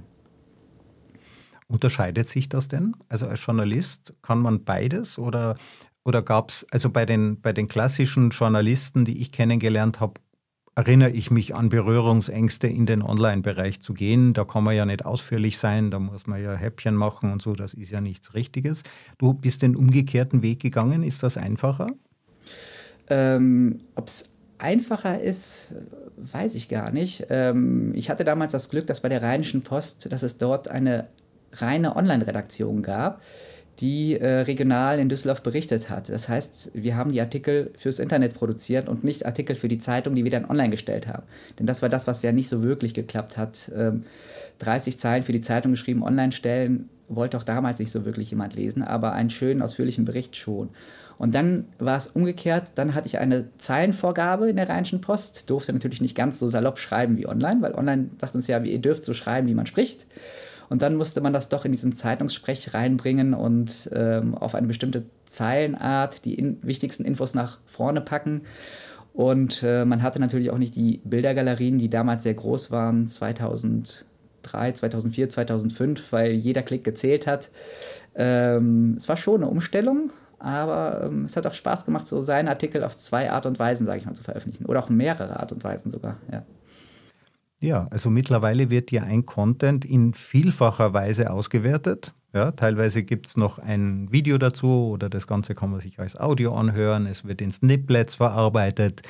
Unterscheidet sich das denn? Also als Journalist kann man beides oder, oder gab es, also bei den, bei den klassischen Journalisten, die ich kennengelernt habe, erinnere ich mich an Berührungsängste in den Online-Bereich zu gehen. Da kann man ja nicht ausführlich sein, da muss man ja Häppchen machen und so, das ist ja nichts Richtiges. Du bist den umgekehrten Weg gegangen, ist das einfacher? Ähm, Ob es einfacher ist, weiß ich gar nicht. Ähm, ich hatte damals das Glück, dass bei der Rheinischen Post, dass es dort eine reine Online-Redaktion gab die äh, regional in Düsseldorf berichtet hat. Das heißt, wir haben die Artikel fürs Internet produziert und nicht Artikel für die Zeitung, die wir dann online gestellt haben. Denn das war das, was ja nicht so wirklich geklappt hat. Ähm, 30 Zeilen für die Zeitung geschrieben, online stellen, wollte auch damals nicht so wirklich jemand lesen, aber einen schönen, ausführlichen Bericht schon. Und dann war es umgekehrt, dann hatte ich eine Zeilenvorgabe in der Rheinischen Post, durfte natürlich nicht ganz so salopp schreiben wie online, weil online sagt uns ja, ihr dürft so schreiben, wie man spricht. Und dann musste man das doch in diesen Zeitungssprech reinbringen und ähm, auf eine bestimmte Zeilenart die in wichtigsten Infos nach vorne packen. Und äh, man hatte natürlich auch nicht die Bildergalerien, die damals sehr groß waren, 2003, 2004, 2005, weil jeder Klick gezählt hat. Ähm, es war schon eine Umstellung, aber ähm, es hat auch Spaß gemacht, so seinen Artikel auf zwei Art und Weisen, sage ich mal, zu veröffentlichen. Oder auch mehrere Art und Weisen sogar, ja. Ja, also mittlerweile wird ja ein Content in vielfacher Weise ausgewertet. Ja, teilweise gibt es noch ein Video dazu oder das Ganze kann man sich als Audio anhören. Es wird in Snippets verarbeitet.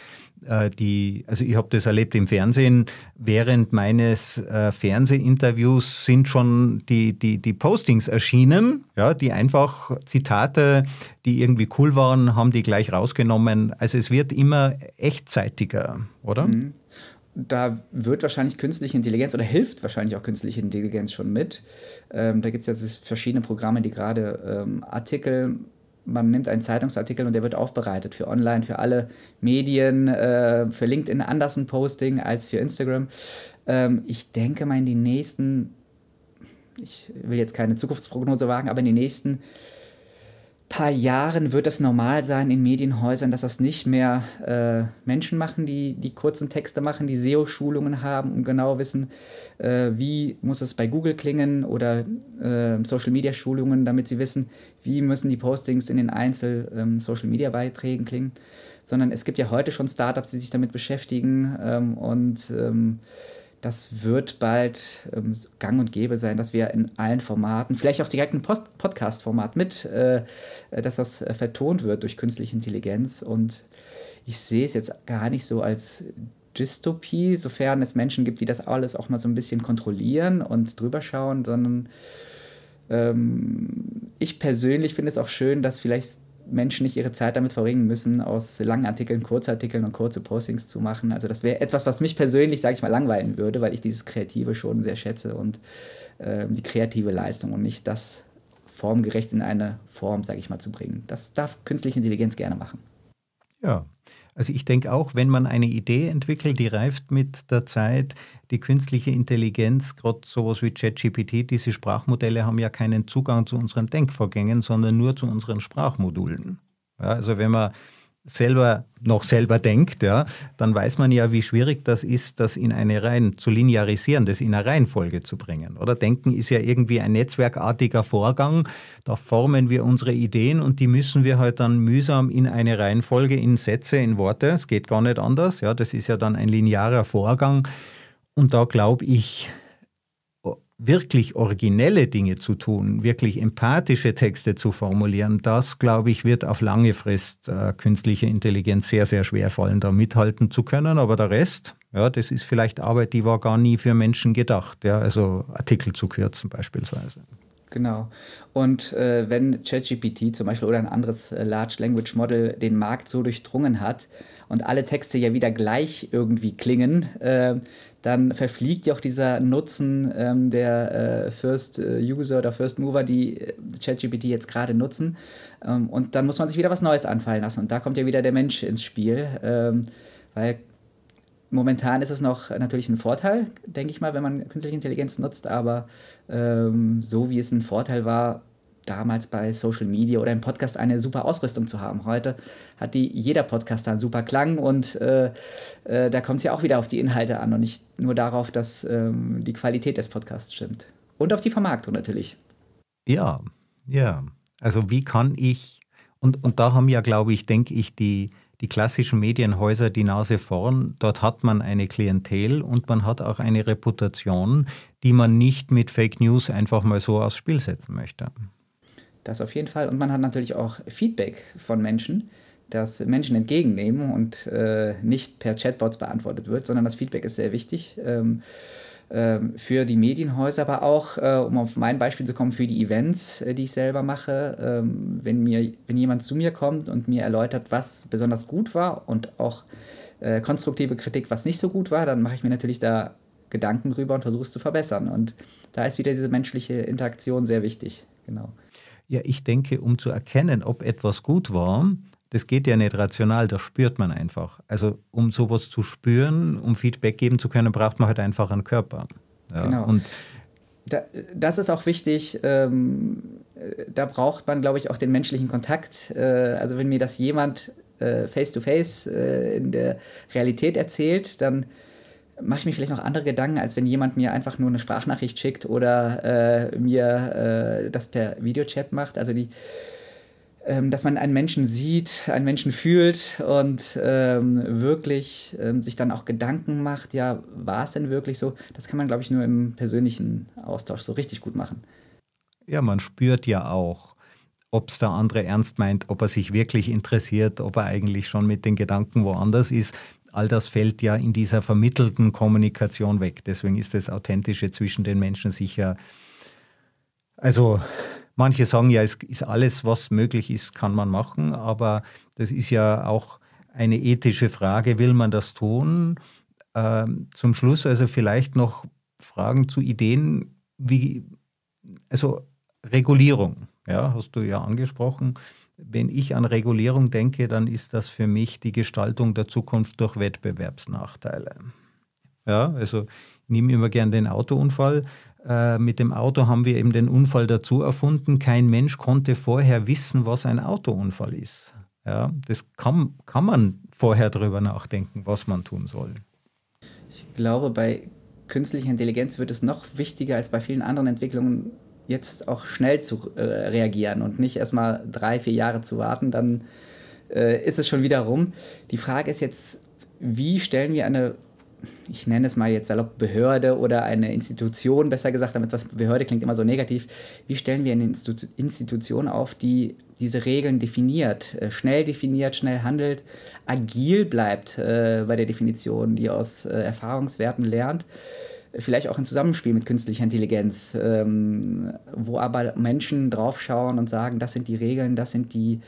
Äh, die, also ich habe das erlebt im Fernsehen. Während meines äh, Fernsehinterviews sind schon die, die, die Postings erschienen, ja, die einfach Zitate, die irgendwie cool waren, haben die gleich rausgenommen. Also es wird immer echtzeitiger, oder? Mhm da wird wahrscheinlich künstliche Intelligenz oder hilft wahrscheinlich auch künstliche Intelligenz schon mit. Ähm, da gibt es ja verschiedene Programme, die gerade ähm, Artikel, man nimmt einen Zeitungsartikel und der wird aufbereitet für online, für alle Medien, äh, für LinkedIn anders ein Posting als für Instagram. Ähm, ich denke mal in die nächsten, ich will jetzt keine Zukunftsprognose wagen, aber in den nächsten paar Jahren wird es normal sein in Medienhäusern, dass das nicht mehr äh, Menschen machen, die die kurzen Texte machen, die SEO-Schulungen haben und genau wissen, äh, wie muss es bei Google klingen oder äh, Social-Media-Schulungen, damit sie wissen, wie müssen die Postings in den Einzel-Social-Media-Beiträgen ähm, klingen, sondern es gibt ja heute schon Startups, die sich damit beschäftigen ähm, und ähm, das wird bald ähm, gang und gäbe sein, dass wir in allen Formaten, vielleicht auch direkt ein Podcast-Format mit, äh, dass das äh, vertont wird durch künstliche Intelligenz. Und ich sehe es jetzt gar nicht so als Dystopie, sofern es Menschen gibt, die das alles auch mal so ein bisschen kontrollieren und drüber schauen, sondern ähm, ich persönlich finde es auch schön, dass vielleicht Menschen nicht ihre Zeit damit verbringen müssen, aus langen Artikeln Kurzartikeln und kurze Postings zu machen. Also das wäre etwas, was mich persönlich, sage ich mal, langweilen würde, weil ich dieses Kreative schon sehr schätze und äh, die kreative Leistung und nicht das formgerecht in eine Form, sage ich mal, zu bringen. Das darf künstliche Intelligenz gerne machen. Ja, Also ich denke auch, wenn man eine Idee entwickelt, die reift mit der Zeit, die künstliche Intelligenz, gerade sowas wie ChatGPT, diese Sprachmodelle haben ja keinen Zugang zu unseren Denkvorgängen, sondern nur zu unseren Sprachmodulen. Ja, also wenn man selber noch selber denkt, ja, dann weiß man ja, wie schwierig das ist, das in eine Reihen zu linearisieren, das in eine Reihenfolge zu bringen. Oder Denken ist ja irgendwie ein netzwerkartiger Vorgang. Da formen wir unsere Ideen und die müssen wir halt dann mühsam in eine Reihenfolge, in Sätze, in Worte. Es geht gar nicht anders. Ja, das ist ja dann ein linearer Vorgang. Und da glaube ich, wirklich originelle Dinge zu tun, wirklich empathische Texte zu formulieren, das, glaube ich, wird auf lange Frist äh, künstliche Intelligenz sehr, sehr schwer fallen, da mithalten zu können. Aber der Rest, ja, das ist vielleicht Arbeit, die war gar nie für Menschen gedacht. Ja, also Artikel zu kürzen beispielsweise. Genau. Und äh, wenn ChatGPT zum Beispiel oder ein anderes äh, Large Language Model den Markt so durchdrungen hat und alle Texte ja wieder gleich irgendwie klingen, äh, dann verfliegt ja auch dieser Nutzen ähm, der äh, First äh, User oder First Mover, die äh, ChatGPT jetzt gerade nutzen. Ähm, und dann muss man sich wieder was Neues anfallen lassen. Und da kommt ja wieder der Mensch ins Spiel, ähm, weil momentan ist es noch natürlich ein Vorteil, denke ich mal, wenn man künstliche Intelligenz nutzt, aber ähm, so wie es ein Vorteil war, damals bei Social Media oder im Podcast eine super Ausrüstung zu haben. Heute hat die jeder Podcaster einen super Klang und äh, äh, da kommt es ja auch wieder auf die Inhalte an und nicht nur darauf, dass ähm, die Qualität des Podcasts stimmt. Und auf die Vermarktung natürlich. Ja, ja. Also wie kann ich, und, und da haben ja, glaube ich, denke ich, die, die klassischen Medienhäuser die Nase vorn. Dort hat man eine Klientel und man hat auch eine Reputation, die man nicht mit Fake News einfach mal so aufs Spiel setzen möchte. Das auf jeden Fall. Und man hat natürlich auch Feedback von Menschen, das Menschen entgegennehmen und äh, nicht per Chatbots beantwortet wird, sondern das Feedback ist sehr wichtig ähm, ähm, für die Medienhäuser, aber auch, äh, um auf mein Beispiel zu kommen, für die Events, äh, die ich selber mache. Ähm, wenn, mir, wenn jemand zu mir kommt und mir erläutert, was besonders gut war und auch äh, konstruktive Kritik, was nicht so gut war, dann mache ich mir natürlich da Gedanken drüber und versuche es zu verbessern. Und da ist wieder diese menschliche Interaktion sehr wichtig. Genau. Ja, ich denke, um zu erkennen, ob etwas gut war, das geht ja nicht rational, das spürt man einfach. Also um sowas zu spüren, um Feedback geben zu können, braucht man halt einfach einen Körper. Ja, genau. Und da, das ist auch wichtig. Ähm, da braucht man, glaube ich, auch den menschlichen Kontakt. Äh, also wenn mir das jemand äh, face-to-face -face, äh, in der Realität erzählt, dann mache ich mir vielleicht noch andere Gedanken, als wenn jemand mir einfach nur eine Sprachnachricht schickt oder äh, mir äh, das per Videochat macht. Also die, ähm, dass man einen Menschen sieht, einen Menschen fühlt und ähm, wirklich ähm, sich dann auch Gedanken macht, ja, war es denn wirklich so? Das kann man, glaube ich, nur im persönlichen Austausch so richtig gut machen. Ja, man spürt ja auch, ob es der andere ernst meint, ob er sich wirklich interessiert, ob er eigentlich schon mit den Gedanken woanders ist all das fällt ja in dieser vermittelten Kommunikation weg. Deswegen ist das Authentische zwischen den Menschen sicher. Also manche sagen ja, es ist alles, was möglich ist, kann man machen, aber das ist ja auch eine ethische Frage, will man das tun? Ähm, zum Schluss also vielleicht noch Fragen zu Ideen wie, also Regulierung, ja, hast du ja angesprochen. Wenn ich an Regulierung denke, dann ist das für mich die Gestaltung der Zukunft durch Wettbewerbsnachteile. Ja, also ich nehme immer gern den Autounfall. Äh, mit dem Auto haben wir eben den Unfall dazu erfunden. Kein Mensch konnte vorher wissen, was ein Autounfall ist. Ja, das kann, kann man vorher darüber nachdenken, was man tun soll. Ich glaube, bei künstlicher Intelligenz wird es noch wichtiger als bei vielen anderen Entwicklungen jetzt auch schnell zu äh, reagieren und nicht erstmal drei, vier Jahre zu warten, dann äh, ist es schon wieder rum. Die Frage ist jetzt, wie stellen wir eine, ich nenne es mal jetzt salopp Behörde oder eine Institution, besser gesagt, damit was Behörde klingt immer so negativ, wie stellen wir eine Institu Institution auf, die diese Regeln definiert, äh, schnell definiert, schnell handelt, agil bleibt äh, bei der Definition, die aus äh, Erfahrungswerten lernt vielleicht auch ein Zusammenspiel mit künstlicher Intelligenz, ähm, wo aber Menschen draufschauen und sagen, das sind die Regeln, das sind die,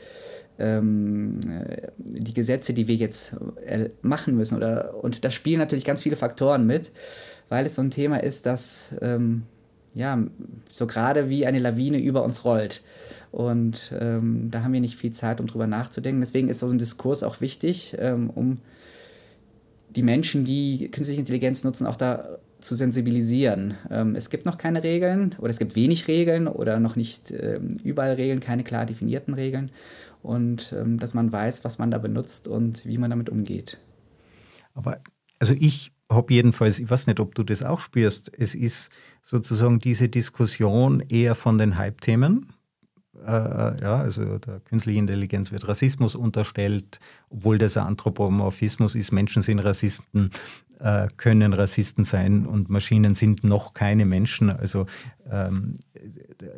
ähm, die Gesetze, die wir jetzt äh, machen müssen. Oder, und da spielen natürlich ganz viele Faktoren mit, weil es so ein Thema ist, das ähm, ja, so gerade wie eine Lawine über uns rollt. Und ähm, da haben wir nicht viel Zeit, um drüber nachzudenken. Deswegen ist so ein Diskurs auch wichtig, ähm, um die Menschen, die künstliche Intelligenz nutzen, auch da zu sensibilisieren. Ähm, es gibt noch keine Regeln oder es gibt wenig Regeln oder noch nicht ähm, überall Regeln, keine klar definierten Regeln. Und ähm, dass man weiß, was man da benutzt und wie man damit umgeht. Aber also ich habe jedenfalls, ich weiß nicht, ob du das auch spürst, es ist sozusagen diese Diskussion eher von den Hype-Themen. Äh, ja, also der künstliche Intelligenz wird Rassismus unterstellt, obwohl das ein Anthropomorphismus ist. Menschen sind Rassisten, äh, können Rassisten sein und Maschinen sind noch keine Menschen. Also, ähm,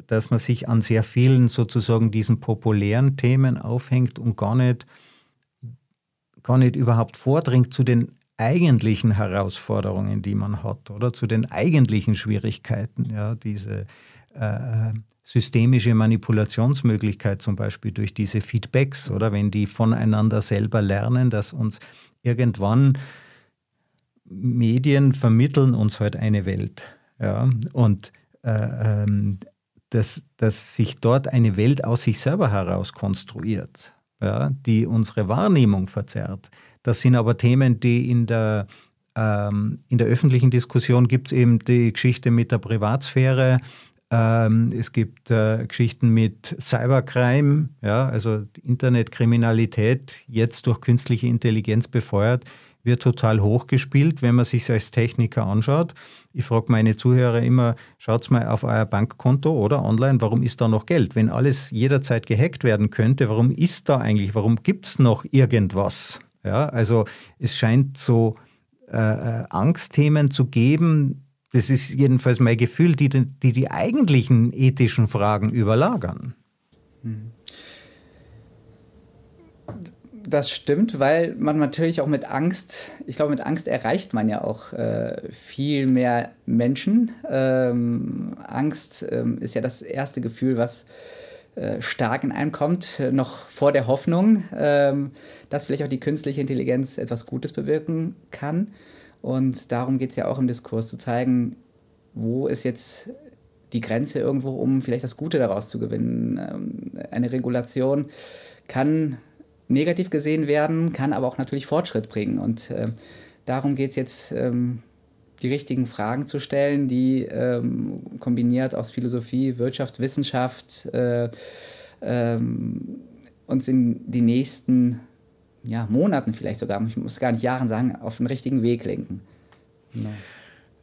dass man sich an sehr vielen sozusagen diesen populären Themen aufhängt und gar nicht, gar nicht überhaupt vordringt zu den eigentlichen Herausforderungen, die man hat, oder? Zu den eigentlichen Schwierigkeiten, ja, diese äh, systemische Manipulationsmöglichkeit zum Beispiel durch diese Feedbacks, oder? Wenn die voneinander selber lernen, dass uns irgendwann Medien vermitteln uns halt eine Welt. Ja? Und äh, ähm, dass, dass sich dort eine Welt aus sich selber heraus konstruiert, ja? die unsere Wahrnehmung verzerrt. Das sind aber Themen, die in der, ähm, in der öffentlichen Diskussion gibt es eben die Geschichte mit der Privatsphäre. Ähm, es gibt äh, Geschichten mit Cybercrime, ja, also Internetkriminalität, jetzt durch künstliche Intelligenz befeuert wird total hochgespielt, wenn man sich als Techniker anschaut. Ich frage meine Zuhörer immer, schaut mal auf euer Bankkonto oder online, warum ist da noch Geld? Wenn alles jederzeit gehackt werden könnte, warum ist da eigentlich, warum gibt es noch irgendwas? Ja, also es scheint so äh, äh, Angstthemen zu geben, das ist jedenfalls mein Gefühl, die die, die eigentlichen ethischen Fragen überlagern. Hm. Das stimmt, weil man natürlich auch mit Angst, ich glaube, mit Angst erreicht man ja auch äh, viel mehr Menschen. Ähm, Angst ähm, ist ja das erste Gefühl, was äh, stark in einem kommt, noch vor der Hoffnung, ähm, dass vielleicht auch die künstliche Intelligenz etwas Gutes bewirken kann. Und darum geht es ja auch im Diskurs, zu zeigen, wo ist jetzt die Grenze irgendwo, um vielleicht das Gute daraus zu gewinnen. Ähm, eine Regulation kann negativ gesehen werden, kann aber auch natürlich Fortschritt bringen. Und äh, darum geht es jetzt ähm, die richtigen Fragen zu stellen, die ähm, kombiniert aus Philosophie, Wirtschaft, Wissenschaft äh, ähm, uns in die nächsten ja, Monaten vielleicht sogar, ich muss gar nicht Jahren sagen, auf den richtigen Weg lenken. Genau.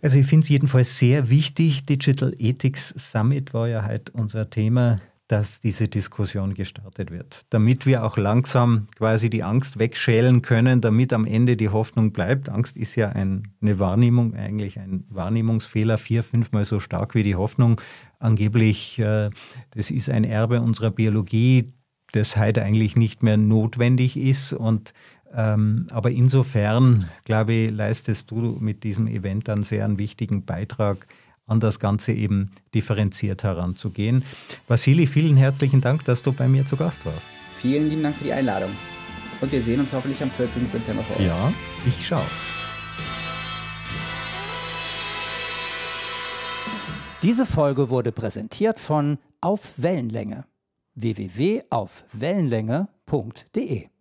Also ich finde es jedenfalls sehr wichtig, Digital Ethics Summit war ja heute unser Thema, dass diese Diskussion gestartet wird, damit wir auch langsam quasi die Angst wegschälen können, damit am Ende die Hoffnung bleibt. Angst ist ja ein, eine Wahrnehmung, eigentlich ein Wahrnehmungsfehler, vier, fünfmal so stark wie die Hoffnung. Angeblich, äh, das ist ein Erbe unserer Biologie, das heute eigentlich nicht mehr notwendig ist. Und ähm, aber insofern, glaube ich, leistest du mit diesem Event einen sehr einen wichtigen Beitrag an das Ganze eben differenziert heranzugehen. Vasili, vielen herzlichen Dank, dass du bei mir zu Gast warst. Vielen lieben Dank für die Einladung. Und wir sehen uns hoffentlich am 14. September vor Ort. Ja, ich schaue. Diese Folge wurde präsentiert von Auf Wellenlänge www.aufwellenlänge.de